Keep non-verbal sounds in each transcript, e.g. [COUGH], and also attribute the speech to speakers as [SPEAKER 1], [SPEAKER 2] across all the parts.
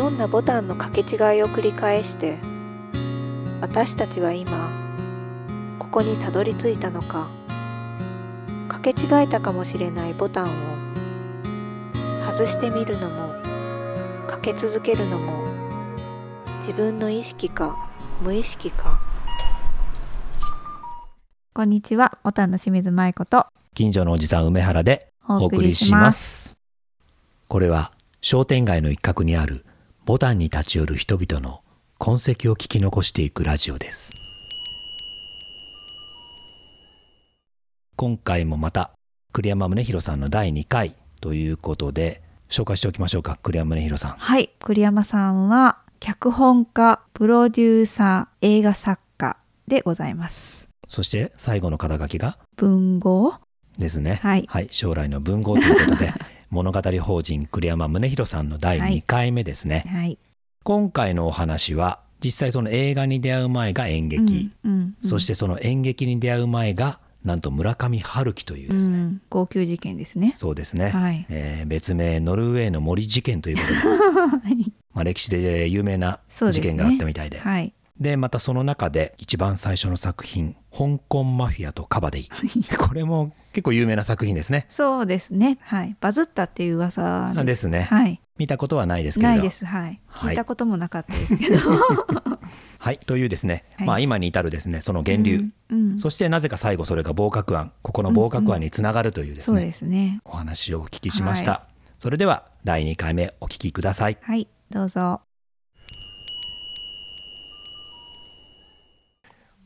[SPEAKER 1] どんなボタンの掛け違いを繰り返して私たちは今ここにたどり着いたのか掛け違えたかもしれないボタンを外してみるのもかけ続けるのも自分の意識か無意識か
[SPEAKER 2] こんにちは、ボタンの清水舞子と
[SPEAKER 3] 近所のおじさん梅原でお送りします。これは商店街の一角にあるボタンに立ち寄る人々の痕跡を聞き残していくラジオです。今回もまた栗山宗弘さんの第2回ということで紹介しておきましょうか栗山宗弘さん。
[SPEAKER 2] はい、栗山さんは脚本家、プロデューサー、映画作家でございます。
[SPEAKER 3] そして最後の肩書きが？
[SPEAKER 2] 文豪
[SPEAKER 3] ですね。
[SPEAKER 2] はい
[SPEAKER 3] 将来の文豪ということで [LAUGHS] 物語法人栗山宗弘さんの第2回目ですね。
[SPEAKER 2] はい。
[SPEAKER 3] 今回のお話は実際その映画に出会う前が演劇、
[SPEAKER 2] うんうんうん
[SPEAKER 3] そしてその演劇に出会う前がなんと村上春樹というですね、
[SPEAKER 2] うん号泣事件ですね。
[SPEAKER 3] そうですね、
[SPEAKER 2] はい。
[SPEAKER 3] えー別名ノルウェーの森事件ということで、[LAUGHS]
[SPEAKER 2] はい。
[SPEAKER 3] まあ、歴史で有名な事件があったみたいで
[SPEAKER 2] はい。
[SPEAKER 3] でまたその中で一番最初の作品「香港マフィアとカバディ」これも結構有名な作品ですね
[SPEAKER 2] そうですね。はい。バズったっていう噂です。
[SPEAKER 3] ですね
[SPEAKER 2] はい。
[SPEAKER 3] 見たことはないですけれど
[SPEAKER 2] ないです。はい。
[SPEAKER 3] はい
[SPEAKER 2] 聞いたこともなかったですけど。[LAUGHS]
[SPEAKER 3] はいというですね、
[SPEAKER 2] はい
[SPEAKER 3] まあ今に至るですねその源流、
[SPEAKER 2] うん。うん
[SPEAKER 3] そしてなぜか最後それが合格案ここの合格案につながるというですね、
[SPEAKER 2] そうですね。
[SPEAKER 3] お話をお聞きしました、
[SPEAKER 2] は
[SPEAKER 3] それでは第2回目お聞きください
[SPEAKER 2] はい。どうぞ。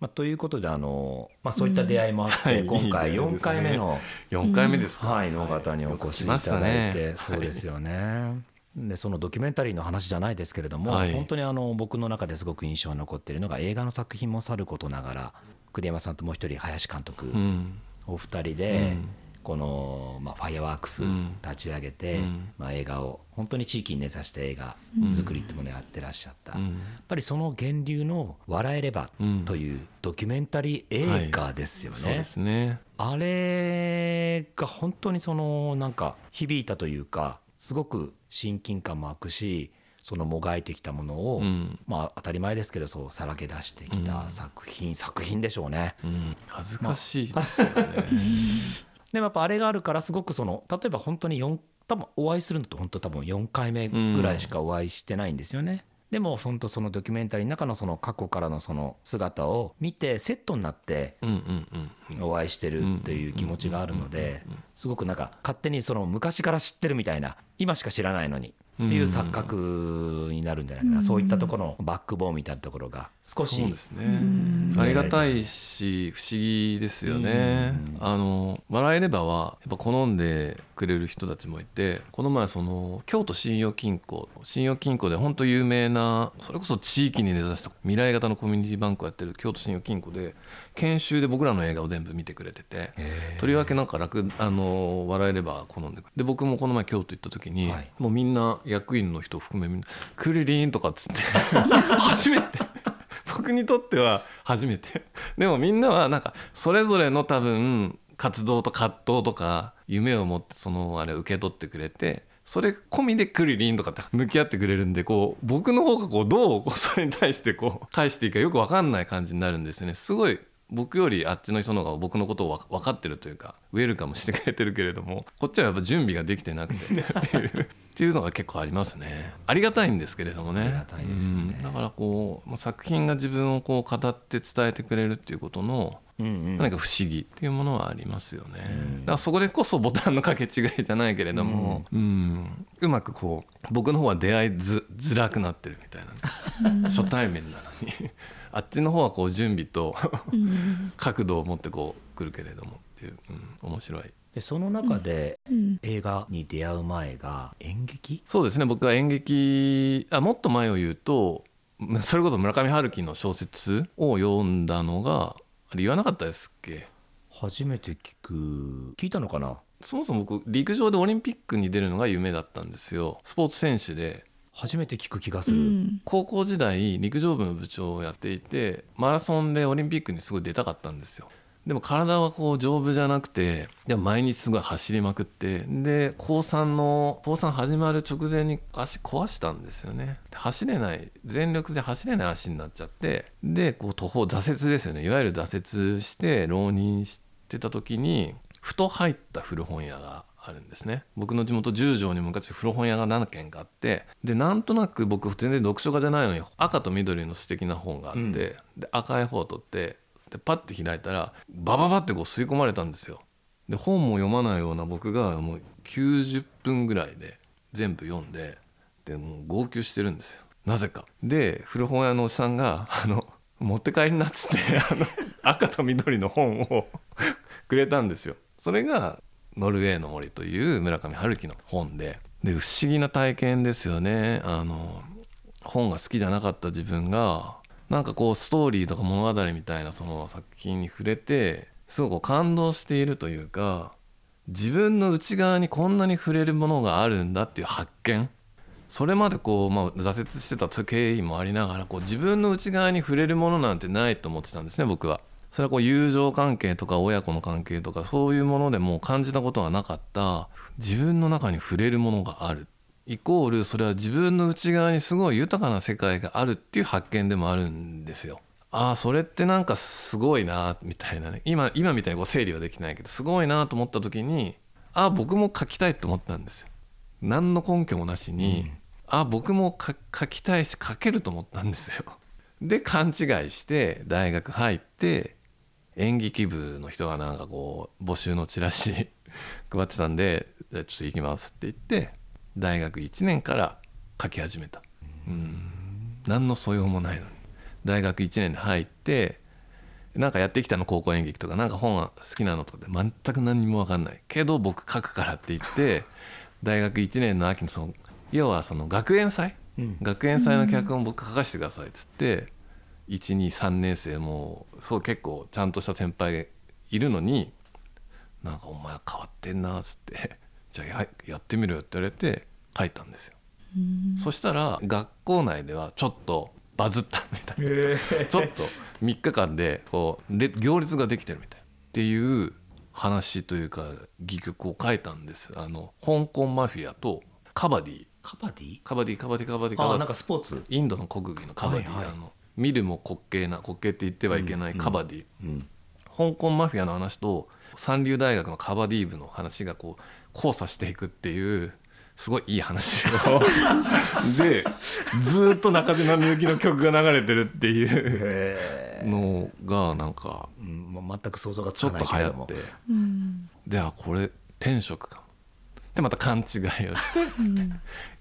[SPEAKER 3] まあ、ということであの、まあ、そういった出会いもあって、
[SPEAKER 4] はい
[SPEAKER 3] 今回
[SPEAKER 4] いい出会いですね。
[SPEAKER 3] 4回目の、
[SPEAKER 4] 4回目ですか、
[SPEAKER 3] はい、野方にお越しいただいて、
[SPEAKER 4] ね。
[SPEAKER 3] そうですよね。でそのドキュメンタリーの話じゃないですけれども、
[SPEAKER 4] はい。
[SPEAKER 3] 本当にあの僕の中ですごく印象に残っているのが映画の作品もさることながら栗山さんともう一人林監督、
[SPEAKER 4] うん。
[SPEAKER 3] お二人で、
[SPEAKER 4] うん
[SPEAKER 3] この、まあ、ファイアワークス
[SPEAKER 4] うん。
[SPEAKER 3] 立ち上げて、
[SPEAKER 4] うん。
[SPEAKER 3] まあ、映画を本当に地域に根ざした映画作りってものをやってらっしゃった、やっ
[SPEAKER 4] うん
[SPEAKER 3] ぱりその源流の「笑えれば」というドキュメンタリー映画ですよね。
[SPEAKER 4] そうですね。
[SPEAKER 3] あれが本当にそのなんか響いたというかすごく親近感も湧くしそのもがいてきたものを、
[SPEAKER 4] うん。
[SPEAKER 3] まあ当たり前ですけどそうさらけ出してきた作品、作品でしょうね。
[SPEAKER 4] うん。恥ずかしいですよね、[LAUGHS]
[SPEAKER 3] でもやっぱあれがあるからすごくその例えば本当に4多分お会いするのと本当多分4回目ぐらいしかお会いしてないんですよね。でも本当そのドキュメンタリーの中のその過去からのその姿を見てセットになってお会いしてるという気持ちがあるのですごくなんか勝手にその昔から知ってるみたいな今しか知らないのにっていう錯覚になるんじゃないかな。そういったところのバックボーンみたいなところが少し
[SPEAKER 4] そうですね。ありがたいし不思議ですよね。あの笑えればはやっぱ好んでくれる人たちもいてこの前その京都信用金庫信用金庫で本当有名なそれこそ地域に根ざした未来型のコミュニティバンクをやってる京都信用金庫で研修で僕らの映画を全部見てくれててとりわけなんか楽あの笑えれば好んでで僕もこの前京都行った時に、
[SPEAKER 3] はい。
[SPEAKER 4] もうみんな役員の人含めみんな「クリリン」とかっつって [LAUGHS] 初めて。僕にとっては初めて。でもみんなはなんかそれぞれの多分活動と葛藤とか夢を持ってそのあれを受け取ってくれてそれ込みでクリリンとかって向き合ってくれるんでこう僕の方がこうどうこうそれに対してこう返していいかよく分かんない感じになるんですよね。すごい僕よりあっちの人の方が僕のことをわ分かってるというかウェルカムしてくれてるけれども [LAUGHS] こっちはやっぱ準備ができてなくてっていうっていうのが結構ありますね。ありがたいんですけれどもね。
[SPEAKER 3] ありがたいですよね。
[SPEAKER 4] うん。だからこうまあ作品が自分をこう語って伝えてくれるっていうことの何か不思議っていうものはありますよね、だからそこでこそボタンの掛け違いじゃないけれども、うん。うまくこう僕の方は出会いづづらくなってるみたいな。[LAUGHS] 初対面なのにあっちの方はこう準備と角度を持ってこう来るけれどもっていう、うん、面白い。
[SPEAKER 3] でその中で
[SPEAKER 2] うん。
[SPEAKER 3] 映画に出会う前が演劇？
[SPEAKER 4] そうですね。僕は演劇あもっと前を言うとそれこそ村上春樹の小説を読んだのがあれ言わなかったですっけ？
[SPEAKER 3] 初めて聞く。聞いたのかな？
[SPEAKER 4] そもそも僕陸上でオリンピックに出るのが夢だったんですよ。スポーツ選手で
[SPEAKER 3] 初めて聞く気がする、
[SPEAKER 2] うん。
[SPEAKER 4] 高校時代陸上部の部長をやっていてマラソンでオリンピックにすごい出たかったんですよ。でも体はこう丈夫じゃなくてでも毎日すごい走りまくってで高3の高3始まる直前に足壊したんですよね。走れない全力で走れない足になっちゃってでこう途方挫折ですよね。いわゆる挫折して浪人してた時にふと入った古本屋があるんですね僕の地元十条に昔古本屋が7軒かあってでなんとなく僕全然読書家じゃないのに赤と緑の素敵な本があって、うん、で赤い方を取ってでパッて開いたらバババってこう吸い込まれたんですよ。で本も読まないような僕がもう90分ぐらいで全部読んででもう号泣してるんですよなぜか。で古本屋のおじさんがあの持って帰りなっつってあの赤と緑の本を [LAUGHS] くれたんですよ。それが「ノルウェーの森」という村上春樹の本でで不思議な体験ですよね。あの本が好きじゃなかった自分がなんかこうストーリーとか物語みたいなその作品に触れてすごく感動しているというか自分の内側にこんなに触れるものがあるんだっていう発見それまでこう、まあ、挫折してた経緯もありながらこう自分の内側に触れるものなんてないと思ってたんですね僕は。それはこう友情関係とか親子の関係とかそういうものでも感じたことがなかった自分の中に触れるものがあるイコールそれは自分の内側にすごい豊かな世界があるっていう発見でもあるんですよ。ああそれってなんかすごいなみたいなね今今みたいにこう整理はできないけどすごいなと思った時にああ僕も書きたいと思ったんですよ。何の根拠もなしに、うん、ああ僕も書きたいし書けると思ったんですよ。で勘違いして大学入って演劇部の人がなんかこう募集のチラシ [LAUGHS] 配ってたんで「じゃあちょっと行きます」って言って大学1年から書き始めた。うん。何の素養もないのに。大学1年で入ってなんかやってきたの高校演劇とか。なんか本が好きなのとかで全く何にも分かんない。けど僕書くからって言って [LAUGHS] 大学1年の秋のその要はその学園祭、うん、学園祭の脚本僕書かせてくださいっつって123年生もそう結構ちゃんとした先輩がいるのになんかお前変わってんなっつって [LAUGHS] じゃあややってみろよって言われて書いたんですよ。そしたら学校内ではちょっとバズったみたいな、えー、ちょっと3日間でこう行列ができてるみたいっていう話というか戯曲を書いたんです。あの香港マフィアとカバディ。
[SPEAKER 3] カバディ？
[SPEAKER 4] カバディカバディカバディカバディ。
[SPEAKER 3] なんかスポーツ？
[SPEAKER 4] インドの国技のカバディ、はいはい、あの見るも滑稽な滑稽って言ってはいけないカバディ、うん。うんうん、香港マフィアの話と三流大学のカバディ部の話がこう交差していくっていうすごいいい話を。[LAUGHS] でずっと中島みゆきの曲が流れてるっていう。のがなんか、
[SPEAKER 3] うん、全く想像が
[SPEAKER 4] ちょっと流行って、うん、ではこれ天職かでまた勘違いをして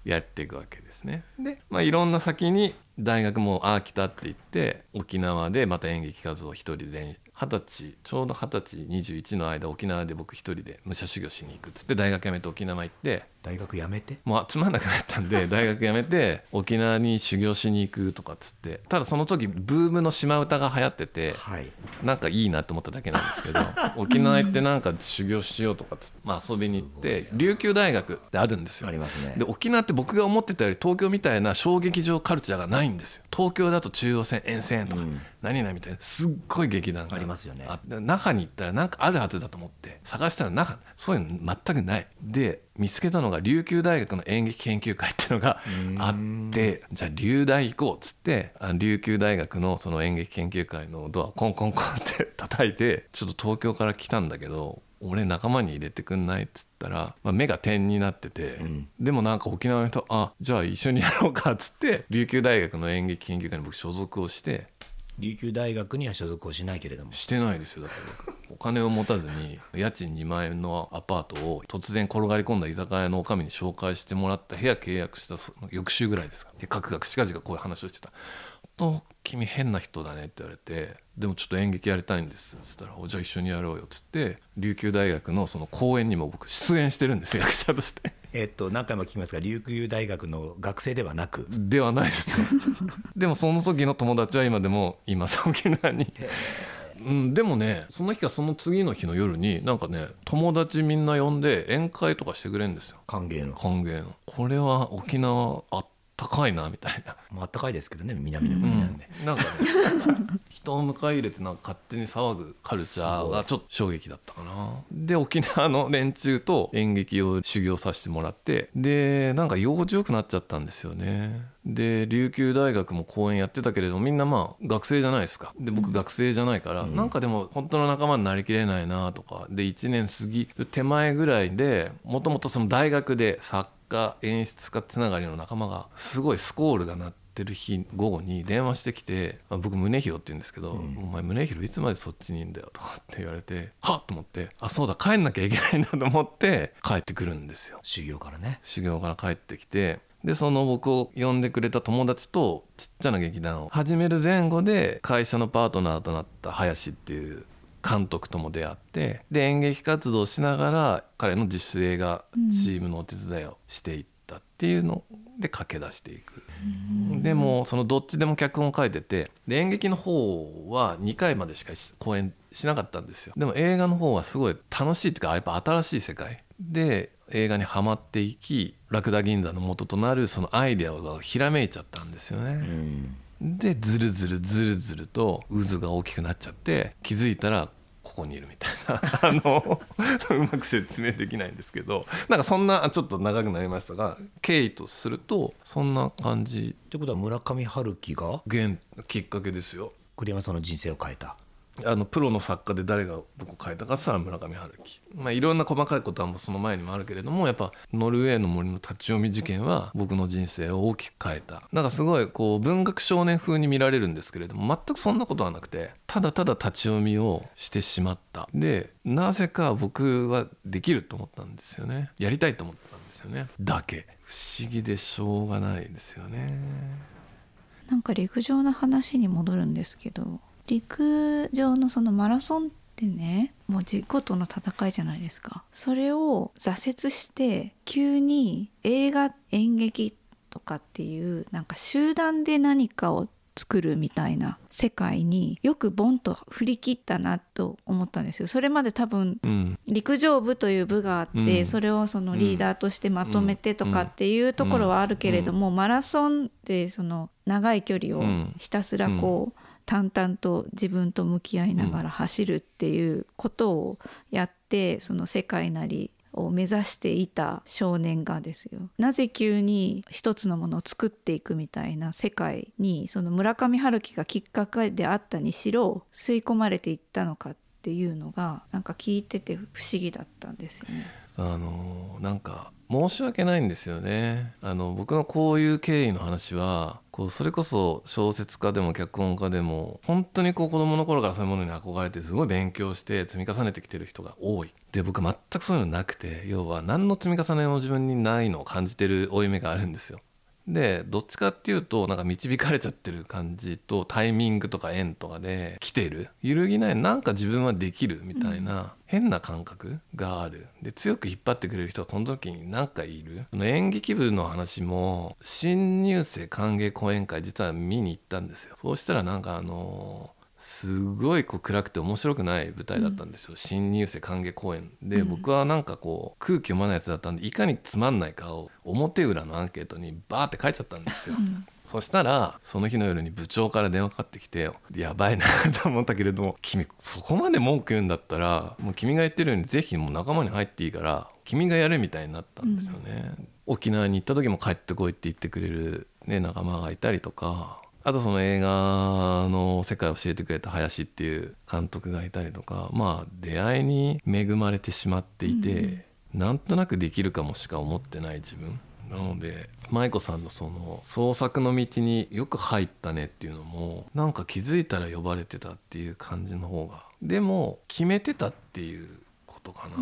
[SPEAKER 4] やっていくわけですね。で、まあ、いろんな先に大学もああ来たって言って沖縄でまた演劇活動を一人で二十歳ちょうど二十歳21の間沖縄で僕一人で武者修行しに行くっつって大学辞めて沖縄行って
[SPEAKER 3] 大学辞めて？
[SPEAKER 4] もうつまんなくなったんで [LAUGHS] 大学辞めて沖縄に修行しに行くとかっつって。ただその時ブームの島唄が流行ってて、はい、なんかいいなと思っただけなんですけど [LAUGHS] 沖縄行ってなんか修行しようとかっつって、まあ、遊びに行って琉球大学ってあるんですよ。
[SPEAKER 3] ありますね。
[SPEAKER 4] で沖縄って僕が思ってたより東京みたいな小劇場カルチャーがないんですよ。東京だと中央線沿線とか、うん、何々みたいなすっごい劇団が
[SPEAKER 3] ありますよね。
[SPEAKER 4] 中に行ったら何かあるはずだと思って探したら中そういうの全くない。で見つけたのが琉球大学の演劇研究会っていうのがあってじゃあ琉大行こうっつって琉球大学のその演劇研究会のドアコンコンコンって叩いてちょっと東京から来たんだけど俺仲間に入れてくんないっつったら、まあ、目が点になってて、うん、でもなんか沖縄の人あじゃあ一緒にやろうかっつって琉球大学の演劇研究会に僕所属をして
[SPEAKER 3] 琉球大学には所属をしないけれども。
[SPEAKER 4] してないですよ。だからお金を持たずに家賃2万円のアパートを突然転がり込んだ居酒屋の女将に紹介してもらった部屋契約したその翌週ぐらいですか。でカクカクしかじかこういう話をしてた「と君変な人だね」って言われて「でもちょっと演劇やりたいんです」っつったら「じゃあ一緒にやろうよ」っつって琉球大学のその公演にも僕出演してるんです。役者として。
[SPEAKER 3] えっと、何回も聞きますが琉球大学の学生ではなく。
[SPEAKER 4] ではないですね。[LAUGHS] でもその時の友達は今でも今沖縄に。うん、でもねその日かその次の日の夜になんかね友達みんな呼んで宴会とかしてくれるんですよ。
[SPEAKER 3] 歓迎の。
[SPEAKER 4] 歓迎の。これは沖縄あっ高いなみたいな。
[SPEAKER 3] まあ暖かいですけどね南の国なんで、
[SPEAKER 4] なんかね人を迎え入れてなんか勝手に騒ぐカルチャーがちょっと衝撃だったかな。で沖縄の連中と演劇を修行させてもらってでなんか用事よくなっちゃったんですよね。で琉球大学も講演やってたけれどみんなまあ学生じゃないですか。で僕学生じゃないから、なんかでも本当の仲間になりきれないなとか。で1年過ぎる手前ぐらいでもともとその大学で作家演出家つながりの仲間がすごいスコールが鳴ってる日午後に電話してきて、まあ、僕宗弘って言うんですけど「お前宗弘いつまでそっちにいんだよ」とかって言われてはっと思ってあそうだ帰んなきゃいけないんだと思って帰ってくるんですよ。
[SPEAKER 3] 修行からね
[SPEAKER 4] 修行から帰ってきてでその僕を呼んでくれた友達とちっちゃな劇団を始める前後で会社のパートナーとなった林っていう監督とも出会ってで演劇活動をしながら彼の自主映画チームのお手伝いをしていったっていうので駆け出していく。でもそのどっちでも脚本を書いててで演劇の方は2回までしか公演しなかったんですよ。でも映画の方はすごい楽しいっていうかやっぱ新しい世界。で映画にはまっていきラクダ銀座の元となるそのアイデアがひらめいちゃったんですよね。
[SPEAKER 3] うん
[SPEAKER 4] でずるずるずるずると渦が大きくなっちゃって気づいたらここにいるみたいな [LAUGHS] あのうまく説明できないんですけどなんかそんなちょっと長くなりましたが経緯とするとそんな感じ。
[SPEAKER 3] ってことは村上春樹が？
[SPEAKER 4] 原きっかけですよ。
[SPEAKER 3] 栗山さんの人生を変えた
[SPEAKER 4] あのプロの作家で誰が僕を書いたかって言ったら村上春樹、まあ、いろんな細かいことはもうその前にもあるけれどもやっぱノルウェーの森の立ち読み事件は僕の人生を大きく変えた。なんかすごいこう文学少年風に見られるんですけれども全くそんなことはなくてただただ立ち読みをしてしまった。でなぜか僕はできると思ったんですよね。やりたいと思ったんですよね。だけ。不思議でしょうがないですよね。
[SPEAKER 2] なんか陸上の話に戻るんですけど。陸上のそのマラソンってねもう自己との戦いじゃないですか。それを挫折して急に映画演劇とかっていうなんか集団で何かを作るみたいな世界によくボンと振り切ったなと思ったんですよ。それまで多分
[SPEAKER 4] うん。
[SPEAKER 2] 陸上部という部があって、
[SPEAKER 4] うん。
[SPEAKER 2] それをそのリーダーとしてまとめてとかっていうところはあるけれども、マラソンってその長い距離をひたすらこう、淡々と自分と向き合いながら走るっていうことをやってその世界なりを目指していた少年がですよなぜ急に一つのものを作っていくみたいな世界にその村上春樹がきっかけであったにしろ吸い込まれていったのかっていうのがなんか聞いてて不思議だったんですよね。
[SPEAKER 4] あのなんか申し訳ないんですよね。あの僕のこういう経緯の話はこうそれこそ小説家でも脚本家でも本当にこう子供の頃からそういうものに憧れてすごい勉強して積み重ねてきてる人が多い。で僕全くそういうのなくて要は何の積み重ねも自分にないのを感じてる負い目があるんですよ。でどっちかっていうとなんか導かれちゃってる感じとタイミングとか縁とかで来てる。揺るぎないなんか自分はできるみたいな変な感覚がある。で強く引っ張ってくれる人がその時に何かいる。その演劇部の話も新入生歓迎講演会実は見に行ったんですよ。そうしたらなんかあのすごいこう暗くて面白くない舞台だったんですよ、新入生歓迎公演で、僕はなんかこう空気読まないやつだったんでいかにつまんないかを表裏のアンケートにバーって書いちゃったんですよ、そしたらその日の夜に部長から電話かかってきてやばいなと思ったけれども君そこまで文句言うんだったらもう君が言ってるようにぜひもう仲間に入っていいから君がやるみたいになったんですよね、沖縄に行った時も帰ってこいって言ってくれる、ね、仲間がいたりとかあとその映画の世界を教えてくれた林っていう監督がいたりとかまあ出会いに恵まれてしまっていて、なんとなくできるかもしか思ってない自分。なので舞子さんのその創作の道によく入ったねっていうのもなんか気づいたら呼ばれてたっていう感じの方がでも決めてたっていうことかな、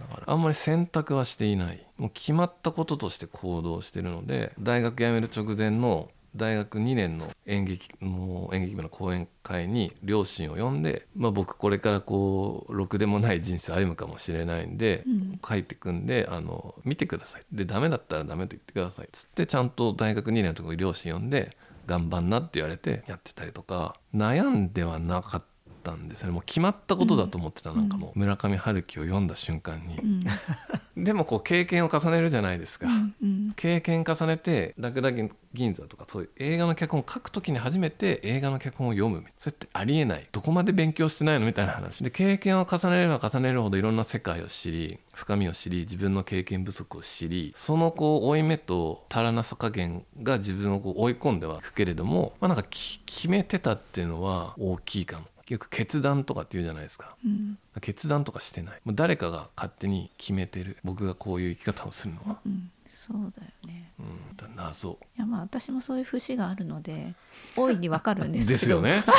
[SPEAKER 4] だからあんまり選択はしていない。もう決まったこととして行動してるので大学辞める直前の大学2年の演劇の演劇部の講演会に両親を呼んで、まあ、僕これからこうろくでもない人生歩むかもしれないんで、
[SPEAKER 2] うん。
[SPEAKER 4] 書いてくんであの見てください。でダメだったらダメと言ってください。つってちゃんと大学2年のところに両親呼んで頑張んなって言われてやってたりとか悩んではなかったんですね。もう決まったことだと思ってた、なんかもう村上春樹を読んだ瞬間に、
[SPEAKER 2] うん。[LAUGHS]
[SPEAKER 4] でもこう経験を重ねるじゃないですか、
[SPEAKER 2] うんうん。
[SPEAKER 4] 経験重ねてラクダ銀座とかそういう映画の脚本を書く時に初めて映画の脚本を読む。それってありえない。どこまで勉強してないのみたいな話。で経験を重ねれば重ねるほどいろんな世界を知り深みを知り自分の経験不足を知りそのこう負い目と足らなさ加減が自分をこう追い込んではいくけれども、まあ、なんか決めてたっていうのは大きいかも。結局決断とかって言うじゃないですか、うん、決断とかしてない。もう誰かが勝手に決めてる。僕がこういう生き方をするのは、
[SPEAKER 2] うん、そうだよね、
[SPEAKER 4] うん、謎。
[SPEAKER 2] いやまあ私もそういう節があるので大いにわかるんです
[SPEAKER 4] ですよね、[LAUGHS]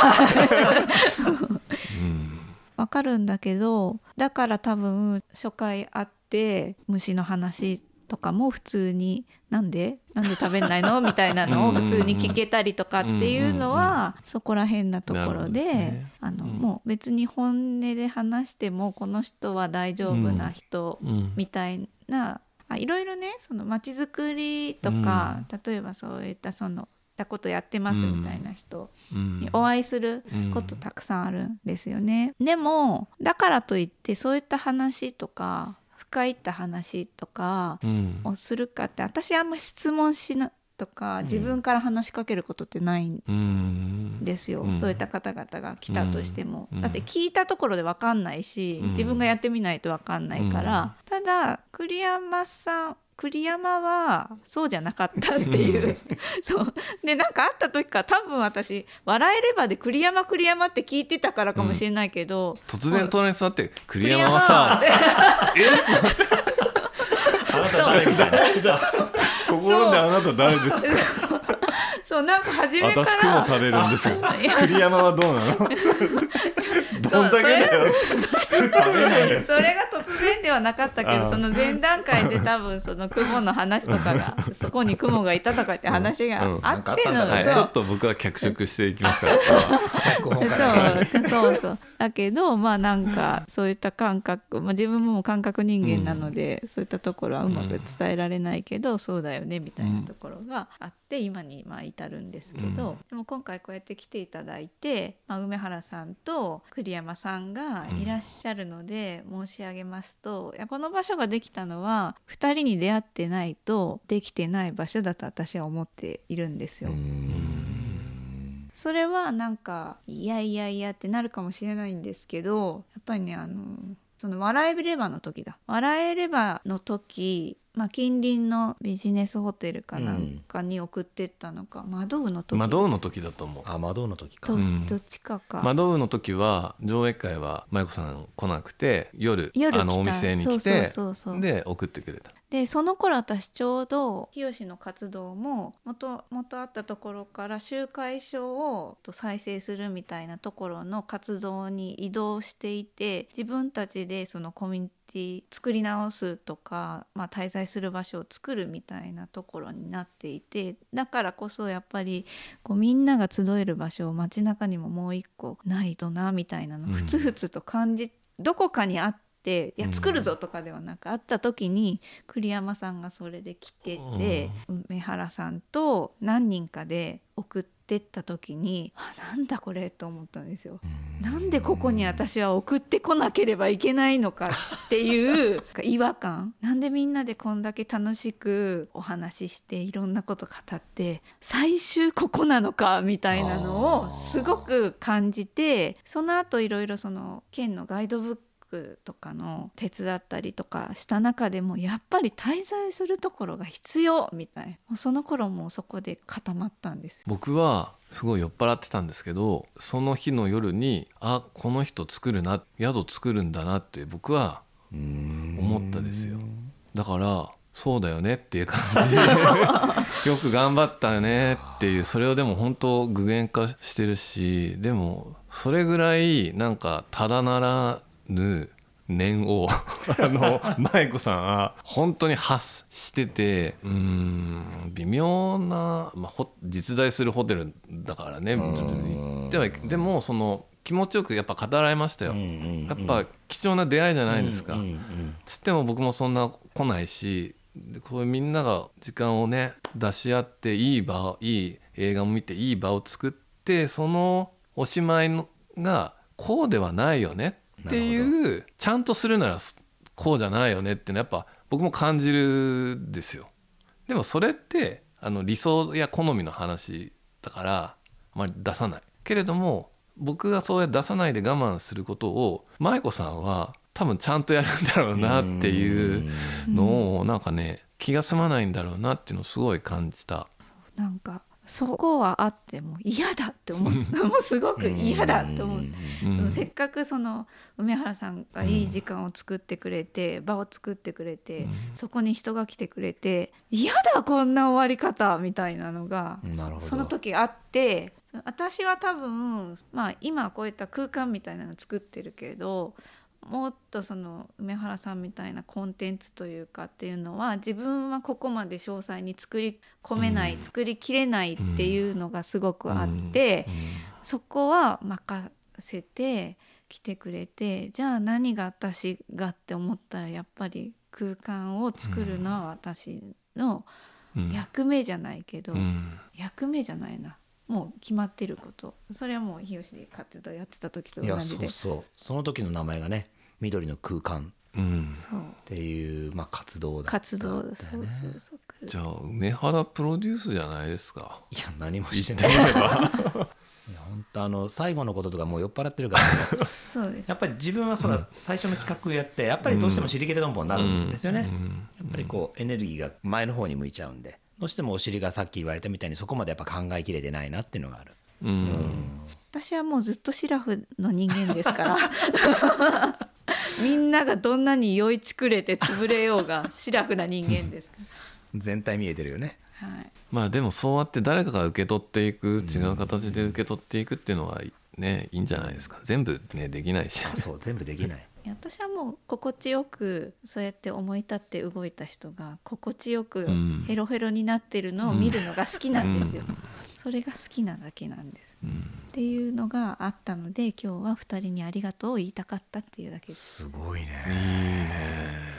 [SPEAKER 2] うん、わかるんだけどだから多分初回会って虫の話とかも普通になんで？なんで食べないの？みたいなのを普通に聞けたりとかっていうのはそこら辺なところであのもう別に本音で話してもこの人は大丈夫な人みたいなあいろいろねその街づくりとか例えばそういったそのたことやってますみたいな人にお会いすることたくさんあるんですよね。でもだからといってそういった話とか深いった話とかをするかって、私あんま質問しなとか自分から話しかけることってないんですよ、うん、そういった方々が来たとしても、うん、だって聞いたところで分かんないし、自分がやってみないと分かんないから、ただ栗山さん栗山はそうじゃなかったっていう。[LAUGHS] そう。でなんか会った時から多分私「笑えれば」で栗山栗山って聞いてたからかもしれないけど、
[SPEAKER 4] うん、突然隣に座って「栗山はさ [LAUGHS] え？[LAUGHS] あなた誰みたいなところであなた誰ですか？
[SPEAKER 2] そうなんか初めから
[SPEAKER 4] 私雲食べるんですよ。[LAUGHS] 栗山はどうなの？[LAUGHS] どんだけだよ。普通食べない
[SPEAKER 2] よそれが突然ではなかったけどその前段階で多分その雲の話とかが [LAUGHS] そこに雲がいたとかって話があっての、
[SPEAKER 4] はい、ちょっと僕は脚色していきますから。
[SPEAKER 2] そうそうそう。だけどまあなんかそういった感覚、まあ、自分も感覚人間なので、そういったところはうまく伝えられないけど、そうだよねみたいなところがあって今にまあ至るんですけど、でも今回こうやって来ていただいて、まあ、梅原さんと栗山さんがいらっしゃるので申し上げますと、いやこの場所ができたのは2人に出会ってないとできてない場所だと私は思っているんですよ。それはなんかいやいやいやってなるかもしれないんですけどやっぱりねあのその笑えればの時だ。笑えればの時まあ、近隣のビジネスホテルかなんかに送ってったのか、うん、窓の時。
[SPEAKER 4] 窓の時だと思う。
[SPEAKER 3] あ窓の時か。
[SPEAKER 2] ど,、どっちかか。
[SPEAKER 4] 窓の時は上映会は舞子さん来なくて夜あのお店に来てで送ってくれた。
[SPEAKER 2] でその頃私ちょうど日の活動ももともとあったところから集会所を再生するみたいなところの活動に移動していて自分たちでそのコミュニティ作り直すとか、まあ、滞在する場所を作るみたいなところになっていてだからこそやっぱりこうみんなが集える場所を街中にももう一個ないとなみたいなのふつふつと感じ、どこかにあってていや作るぞとかではなく、あった時に栗山さんがそれで来てて、梅原さんと何人かで送ってった時にあなんだこれと思ったんですよ。なんでここに私は送ってこなければいけないのかっていう違和感。なんでみんなでこんだけ楽しくお話ししていろんなこと語って最終ここなのかみたいなのをすごく感じてその後いろいろその県のガイドブッククとかの手伝ったりとかした中でもやっぱり滞在するところが必要みたいもうその頃もそこで固まったんです。
[SPEAKER 4] 僕はすごい酔っ払ってたんですけどその日の夜にあこの人作るな宿作るんだなって僕は思ったですよ。だからそうだよねっていう感じで [LAUGHS] よく頑張ったねっていうそれをでも本当具現化してるしでもそれぐらいなんかただならぬ念を [LAUGHS] あの舞子さんは本当に発しててうん微妙な、まあ、実在するホテルだからねではでもその気持ちよくやっぱ語られましたよ、やっぱ貴重な出会いじゃないですか、つっても僕もそんな来ないしでこうみんなが時間をね出し合っていい場いい映画も見ていい場を作ってそのおしまいのがこうではないよねっていうちゃんとするならこうじゃないよねっていうのはやっぱ僕も感じるんですよ。でもそれってあの理想や好みの話だからあまり出さないけれども僕がそうやって出さないで我慢することを舞子さんは多分ちゃんとやるんだろうなっていうのをなんかね気が済まないんだろうなっていうのをすごい感じた。
[SPEAKER 2] なんかそこはあっても嫌だって思ったもうすごく嫌だって思う、
[SPEAKER 4] うん。
[SPEAKER 2] そのせっかくその梅原さんがいい時間を作ってくれて、場を作ってくれて、そこに人が来てくれて嫌だこんな終わり方みたいなのがその時あって私は多分、まあ、今こういった空間みたいなの作ってるけれどもっとその梅原さんみたいなコンテンツというかっていうのは自分はここまで詳細に作り込めない、作りきれないっていうのがすごくあって、そこは任せて来てくれてじゃあ何が私がって思ったらやっぱり空間を作るのは私の
[SPEAKER 4] うん。
[SPEAKER 2] 役目じゃないけど、
[SPEAKER 4] うん。
[SPEAKER 2] 役目じゃないな。もう決まってること。それはもう日吉で活動やってた時と
[SPEAKER 3] いやそ
[SPEAKER 2] 同じで
[SPEAKER 3] うそう。その時の名前がね緑の空間っていう、まあ、活動だった
[SPEAKER 2] 活動
[SPEAKER 3] んだ。よ
[SPEAKER 2] そう
[SPEAKER 3] ね
[SPEAKER 2] そうそう。
[SPEAKER 4] じゃあ梅原プロデュースじゃないですか。
[SPEAKER 3] いや何もしてない。[LAUGHS] いや本当あの最後のこととかもう酔っ払ってるから、ね、[LAUGHS]
[SPEAKER 2] そうです。
[SPEAKER 3] やっぱり自分はそら最初の企画をやってやっぱりどうしても尻切れどんぼになるんですよね、やっぱりこうエネルギーが前の方に向いちゃうんでどうしてもお尻がさっき言われたみたいにそこまでやっぱ考えきれてないなっていうのがある。
[SPEAKER 4] うん。
[SPEAKER 2] 私はもうずっとシラフの人間ですから [LAUGHS] みんながどんなに酔いちくれて潰れようがシラフな人間ですか。
[SPEAKER 3] 全体見えてるよね。
[SPEAKER 2] ら、はい、
[SPEAKER 4] まあでもそうやって誰かが受け取っていく違う形で受け取っていくっていうのはねいいんじゃないですか。全部ねできないし。
[SPEAKER 3] あそう全部できない。[LAUGHS]
[SPEAKER 2] 私はもう心地よくそうやって思い立って動いた人が心地よく
[SPEAKER 4] ん
[SPEAKER 2] ヘロヘロになってるのを見るのが好きなんですよ、それが好きなだけなんです、っていうのがあったので今日は2人にありがとうを言いたかったっていうだけ。です
[SPEAKER 3] すごいね。
[SPEAKER 4] いいね。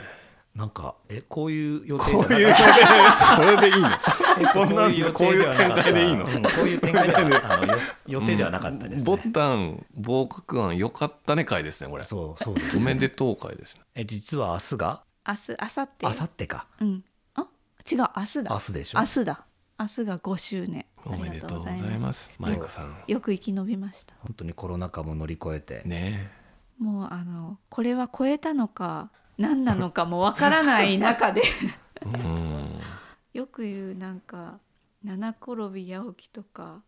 [SPEAKER 3] なんかえこういう予定
[SPEAKER 4] こう
[SPEAKER 3] じゃなかっ
[SPEAKER 4] いう
[SPEAKER 3] た [LAUGHS]
[SPEAKER 4] それでいいの？
[SPEAKER 3] え
[SPEAKER 4] こんな
[SPEAKER 3] 予定
[SPEAKER 4] こういう
[SPEAKER 3] ではなかった。
[SPEAKER 4] 展開でいいの？
[SPEAKER 3] うんこういう展開では [LAUGHS] あのよ予定ではなかったです、ね。
[SPEAKER 4] ボタン合格案よかったね会ですねこれ。
[SPEAKER 3] そうそうです
[SPEAKER 4] おめでとう会ですね。
[SPEAKER 3] え実は明日が？
[SPEAKER 2] 明日明後日。
[SPEAKER 3] 明後日か。
[SPEAKER 2] うん。あ？違う明日だ。
[SPEAKER 3] 明日でしょ？
[SPEAKER 2] 明日だ。明日が5周年
[SPEAKER 4] おめでとうございます。舞子さん。
[SPEAKER 2] よく生き延びました。
[SPEAKER 3] 本当にコロナ禍も乗り越えて、
[SPEAKER 4] ね。
[SPEAKER 2] もうあのこれは超えたのか何なのかもわからない中で。
[SPEAKER 4] うん。[LAUGHS]
[SPEAKER 2] よく言うなんか七転び八起きとか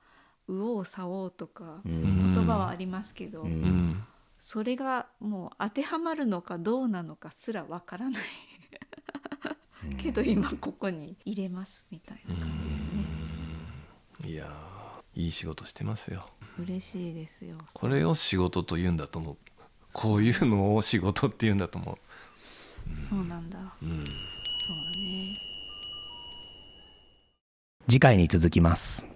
[SPEAKER 2] 右往左往とか
[SPEAKER 3] うん。
[SPEAKER 2] 言葉はありますけど、それがもう当てはまるのかどうなのかすらわからない。[LAUGHS] けど今ここに入れますみたいな感じ
[SPEAKER 4] いやーいい仕事してますよ。
[SPEAKER 2] 嬉しいですよ。
[SPEAKER 4] これを仕事と言うんだと思う。こういうのを仕事って言うんだと思
[SPEAKER 2] そうなんだ。
[SPEAKER 4] う、うん、
[SPEAKER 2] そうだね。
[SPEAKER 3] 次回に続きます